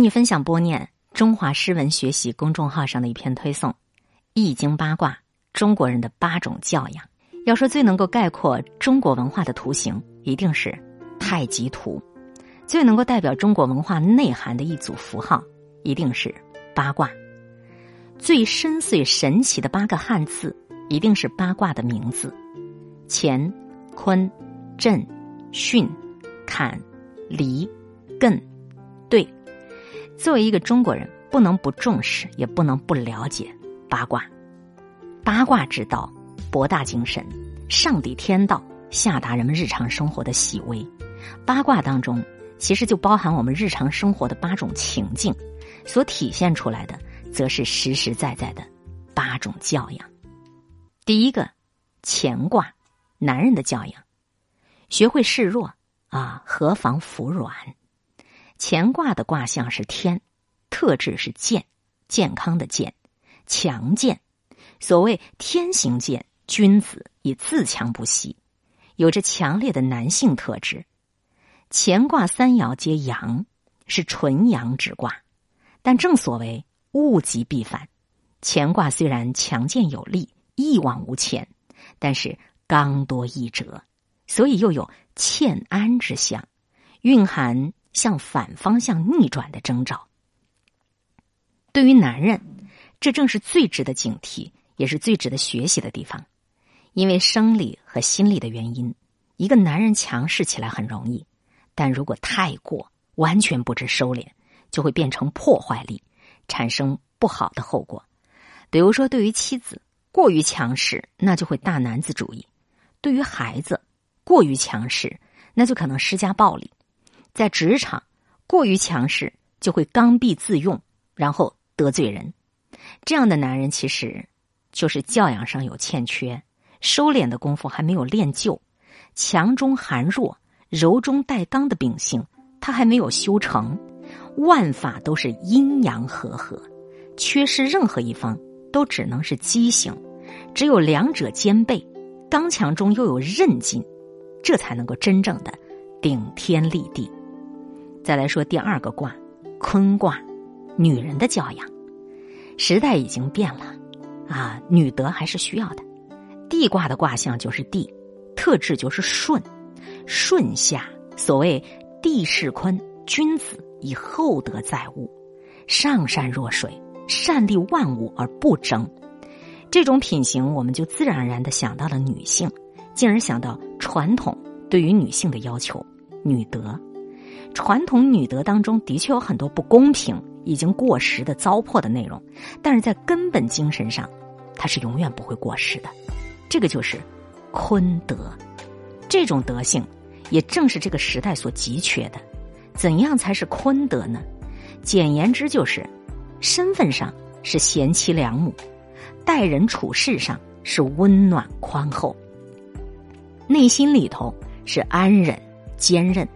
你分享播念中华诗文学习公众号上的一篇推送，《易经八卦：中国人的八种教养》。要说最能够概括中国文化的图形，一定是太极图；最能够代表中国文化内涵的一组符号，一定是八卦；最深邃神奇的八个汉字，一定是八卦的名字：乾、坤、震、巽、坎、离、艮、兑。作为一个中国人，不能不重视，也不能不了解八卦。八卦之道博大精深，上抵天道，下达人们日常生活的细微。八卦当中，其实就包含我们日常生活的八种情境，所体现出来的，则是实实在在的八种教养。第一个，乾卦，男人的教养，学会示弱啊，何妨服软。乾卦的卦象是天，特质是健，健康的健，强健。所谓天行健，君子以自强不息，有着强烈的男性特质。乾卦三爻皆阳，是纯阳之卦。但正所谓物极必反，乾卦虽然强健有力，一往无前，但是刚多易折，所以又有欠安之象，蕴含。向反方向逆转的征兆。对于男人，这正是最值得警惕，也是最值得学习的地方。因为生理和心理的原因，一个男人强势起来很容易，但如果太过，完全不知收敛，就会变成破坏力，产生不好的后果。比如说，对于妻子过于强势，那就会大男子主义；对于孩子过于强势，那就可能施加暴力。在职场过于强势，就会刚愎自用，然后得罪人。这样的男人其实就是教养上有欠缺，收敛的功夫还没有练就，强中含弱、柔中带刚的秉性他还没有修成。万法都是阴阳和合，缺失任何一方都只能是畸形。只有两者兼备，刚强中又有韧劲，这才能够真正的顶天立地。再来说第二个卦，坤卦，女人的教养。时代已经变了，啊，女德还是需要的。地卦的卦象就是地，特质就是顺，顺下。所谓地势坤，君子以厚德载物，上善若水，善利万物而不争。这种品行，我们就自然而然的想到了女性，进而想到传统对于女性的要求，女德。传统女德当中的确有很多不公平、已经过时的糟粕的内容，但是在根本精神上，它是永远不会过时的。这个就是坤德，这种德性也正是这个时代所急缺的。怎样才是坤德呢？简言之，就是身份上是贤妻良母，待人处事上是温暖宽厚，内心里头是安忍坚韧。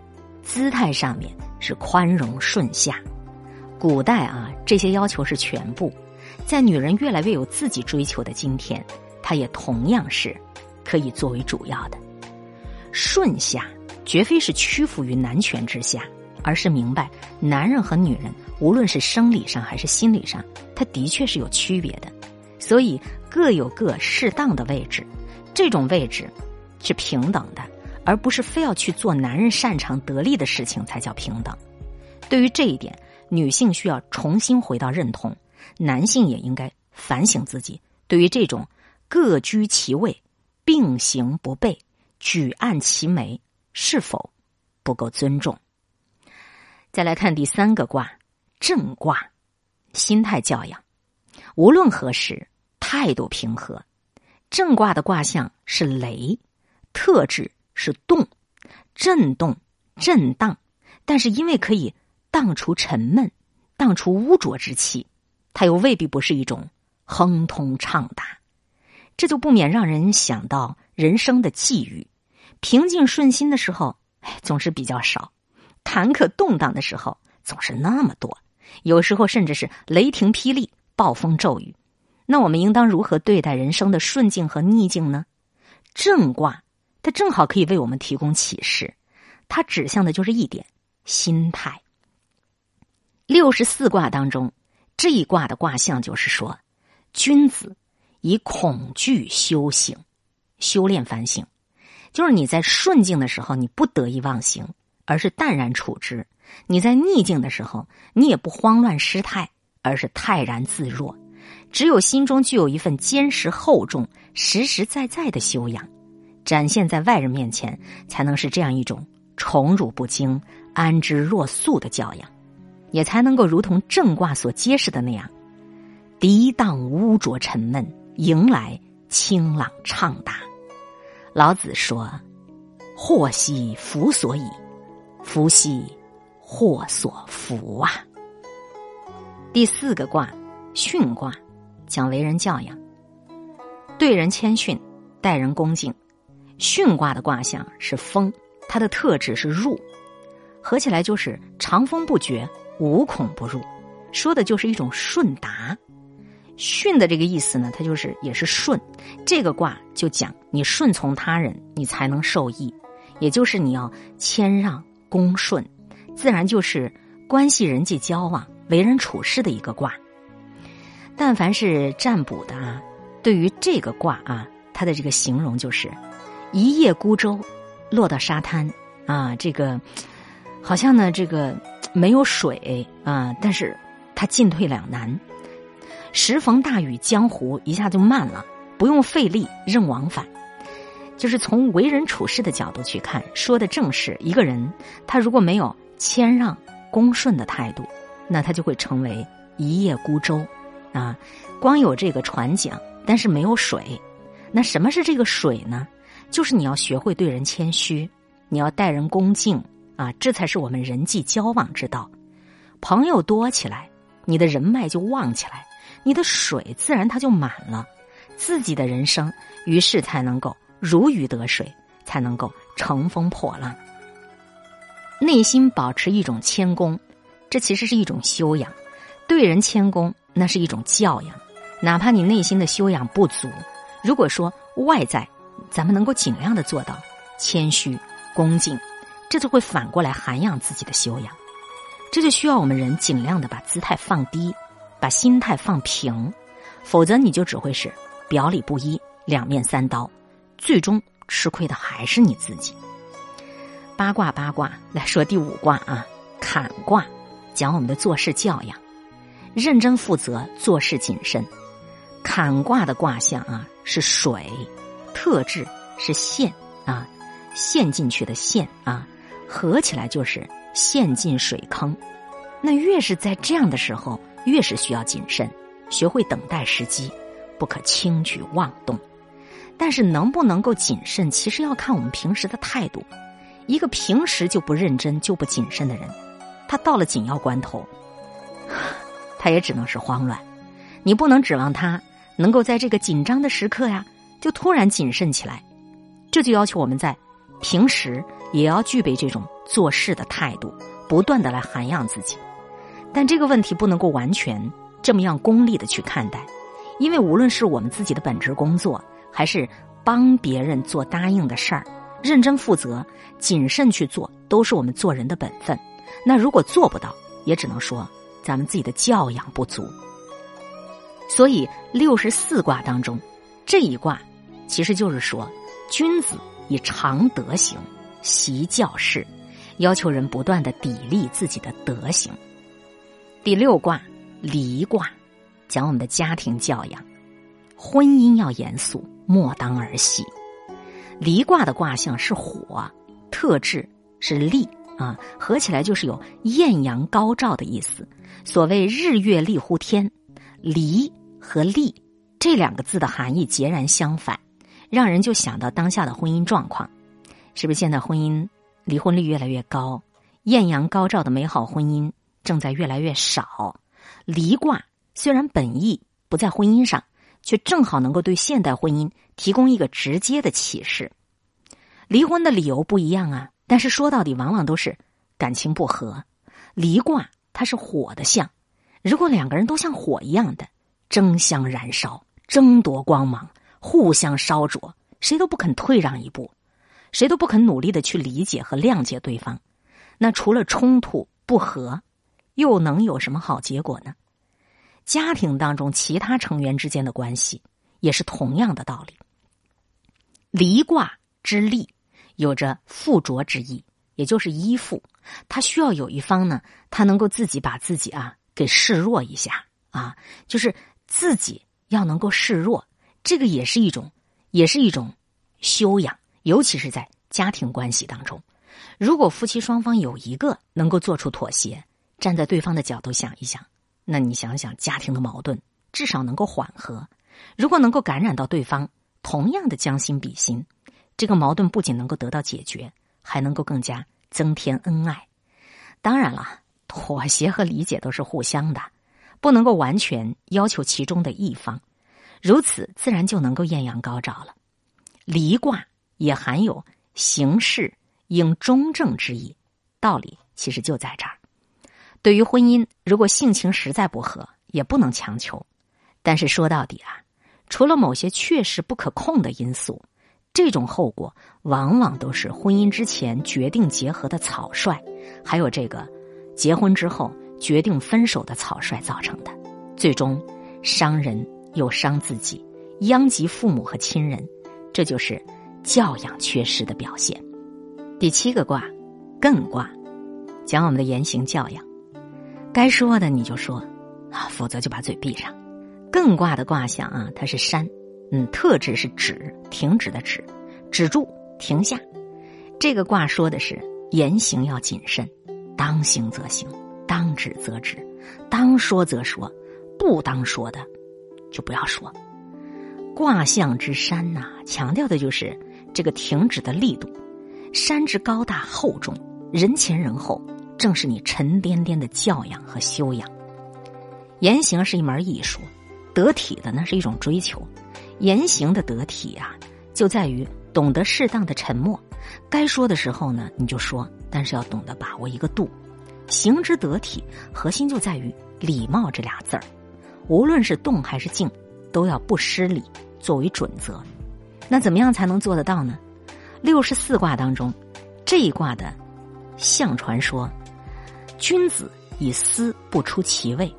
姿态上面是宽容顺下，古代啊这些要求是全部，在女人越来越有自己追求的今天，它也同样是可以作为主要的。顺下绝非是屈服于男权之下，而是明白男人和女人无论是生理上还是心理上，他的确是有区别的，所以各有各适当的位置，这种位置是平等的。而不是非要去做男人擅长得力的事情才叫平等。对于这一点，女性需要重新回到认同，男性也应该反省自己。对于这种各居其位、并行不悖、举案齐眉，是否不够尊重？再来看第三个卦，正卦，心态教养。无论何时，态度平和。正卦的卦象是雷，特质。是动，震动，震荡，但是因为可以荡除沉闷，荡除污浊之气，它又未必不是一种亨通畅达，这就不免让人想到人生的际遇。平静顺心的时候，哎，总是比较少；坎坷动荡的时候，总是那么多。有时候甚至是雷霆霹雳、暴风骤雨。那我们应当如何对待人生的顺境和逆境呢？正卦。它正好可以为我们提供启示，它指向的就是一点：心态。六十四卦当中，这一卦的卦象就是说，君子以恐惧修行，修炼反省，就是你在顺境的时候，你不得意忘形，而是淡然处之；你在逆境的时候，你也不慌乱失态，而是泰然自若。只有心中具有一份坚实厚重、实实在在的修养，展现在外人面前，才能是这样一种宠辱不惊、安之若素的教养，也才能够如同正卦所揭示的那样，涤荡污浊沉闷，迎来清朗畅达。老子说：“祸兮福所倚，福兮祸所伏啊。”第四个卦，巽卦。讲为人教养，对人谦逊，待人恭敬。巽卦的卦象是风，它的特质是入，合起来就是长风不绝，无孔不入，说的就是一种顺达。巽的这个意思呢，它就是也是顺。这个卦就讲你顺从他人，你才能受益，也就是你要谦让恭顺，自然就是关系人际交往、为人处事的一个卦。但凡是占卜的啊，对于这个卦啊，它的这个形容就是一叶孤舟落到沙滩啊，这个好像呢，这个没有水啊，但是他进退两难。时逢大雨，江湖一下就慢了，不用费力，任往返。就是从为人处事的角度去看，说的正是一个人，他如果没有谦让、恭顺的态度，那他就会成为一叶孤舟。啊，光有这个船桨，但是没有水。那什么是这个水呢？就是你要学会对人谦虚，你要待人恭敬啊，这才是我们人际交往之道。朋友多起来，你的人脉就旺起来，你的水自然它就满了，自己的人生于是才能够如鱼得水，才能够乘风破浪。内心保持一种谦恭，这其实是一种修养，对人谦恭。那是一种教养，哪怕你内心的修养不足，如果说外在，咱们能够尽量的做到谦虚、恭敬，这就会反过来涵养自己的修养。这就需要我们人尽量的把姿态放低，把心态放平，否则你就只会是表里不一、两面三刀，最终吃亏的还是你自己。八卦八卦来说第五卦啊，坎卦，讲我们的做事教养。认真负责，做事谨慎。坎卦的卦象啊是水，特质是陷啊，陷进去的陷啊，合起来就是陷进水坑。那越是在这样的时候，越是需要谨慎，学会等待时机，不可轻举妄动。但是能不能够谨慎，其实要看我们平时的态度。一个平时就不认真、就不谨慎的人，他到了紧要关头。他也只能是慌乱，你不能指望他能够在这个紧张的时刻呀，就突然谨慎起来。这就要求我们在平时也要具备这种做事的态度，不断的来涵养自己。但这个问题不能够完全这么样功利的去看待，因为无论是我们自己的本职工作，还是帮别人做答应的事儿，认真负责、谨慎去做，都是我们做人的本分。那如果做不到，也只能说。咱们自己的教养不足，所以六十四卦当中这一卦，其实就是说，君子以常德行，习教事，要求人不断的砥砺自己的德行。第六卦离卦，讲我们的家庭教养，婚姻要严肃，莫当儿戏。离卦的卦象是火，特质是利。啊，合起来就是有艳阳高照的意思。所谓日月丽乎天，离和丽这两个字的含义截然相反，让人就想到当下的婚姻状况，是不是现在婚姻离婚率越来越高，艳阳高照的美好婚姻正在越来越少？离卦虽然本意不在婚姻上，却正好能够对现代婚姻提供一个直接的启示。离婚的理由不一样啊。但是说到底，往往都是感情不和。离卦它是火的象，如果两个人都像火一样的争相燃烧、争夺光芒、互相烧灼，谁都不肯退让一步，谁都不肯努力的去理解和谅解对方，那除了冲突不和，又能有什么好结果呢？家庭当中其他成员之间的关系也是同样的道理。离卦之利有着附着之意，也就是依附。他需要有一方呢，他能够自己把自己啊给示弱一下啊，就是自己要能够示弱，这个也是一种，也是一种修养，尤其是在家庭关系当中。如果夫妻双方有一个能够做出妥协，站在对方的角度想一想，那你想想家庭的矛盾至少能够缓和。如果能够感染到对方，同样的将心比心，这个矛盾不仅能够得到解决，还能够更加。增添恩爱，当然了，妥协和理解都是互相的，不能够完全要求其中的一方，如此自然就能够艳阳高照了。离卦也含有行事应中正之意，道理其实就在这儿。对于婚姻，如果性情实在不合，也不能强求。但是说到底啊，除了某些确实不可控的因素。这种后果往往都是婚姻之前决定结合的草率，还有这个结婚之后决定分手的草率造成的，最终伤人又伤自己，殃及父母和亲人，这就是教养缺失的表现。第七个卦，艮卦，讲我们的言行教养，该说的你就说啊，否则就把嘴闭上。艮卦的卦象啊，它是山。嗯，特质是止，停止的止，止住，停下。这个卦说的是言行要谨慎，当行则行，当止则止，当说则说，不当说的就不要说。卦象之山呐，强调的就是这个停止的力度。山之高大厚重，人前人后，正是你沉甸甸的教养和修养。言行是一门艺术，得体的那是一种追求。言行的得体啊，就在于懂得适当的沉默，该说的时候呢，你就说，但是要懂得把握一个度。行之得体，核心就在于礼貌这俩字儿。无论是动还是静，都要不失礼作为准则。那怎么样才能做得到呢？六十四卦当中，这一卦的相传说，君子以思不出其位，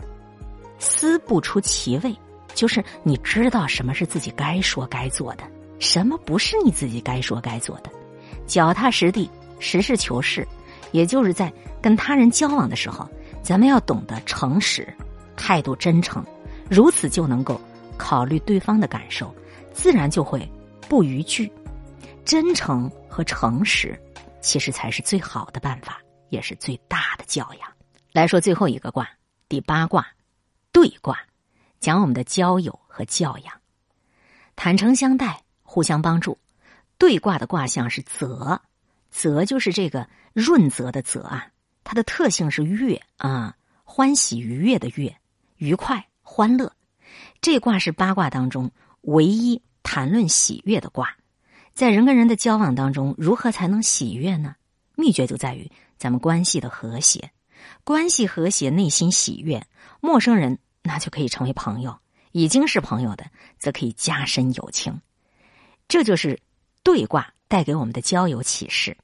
思不出其位。就是你知道什么是自己该说该做的，什么不是你自己该说该做的，脚踏实地，实事求是。也就是在跟他人交往的时候，咱们要懂得诚实，态度真诚，如此就能够考虑对方的感受，自然就会不逾矩。真诚和诚实，其实才是最好的办法，也是最大的教养。来说最后一个卦，第八卦，对卦。讲我们的交友和教养，坦诚相待，互相帮助。对卦的卦象是泽，泽就是这个润泽的泽啊，它的特性是悦啊，欢喜愉悦的悦，愉快欢乐。这卦是八卦当中唯一谈论喜悦的卦。在人跟人的交往当中，如何才能喜悦呢？秘诀就在于咱们关系的和谐，关系和谐，内心喜悦，陌生人。那就可以成为朋友，已经是朋友的，则可以加深友情。这就是对卦带给我们的交友启示。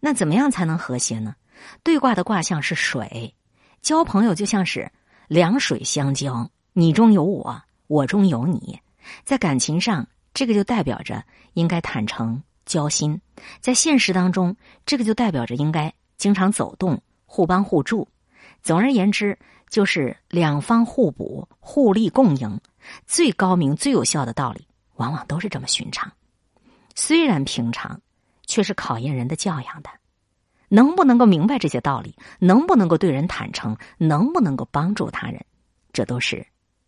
那怎么样才能和谐呢？对卦的卦象是水，交朋友就像是两水相交，你中有我，我中有你。在感情上，这个就代表着应该坦诚交心；在现实当中，这个就代表着应该经常走动，互帮互助。总而言之。就是两方互补、互利共赢，最高明、最有效的道理，往往都是这么寻常。虽然平常，却是考验人的教养的。能不能够明白这些道理？能不能够对人坦诚？能不能够帮助他人？这都是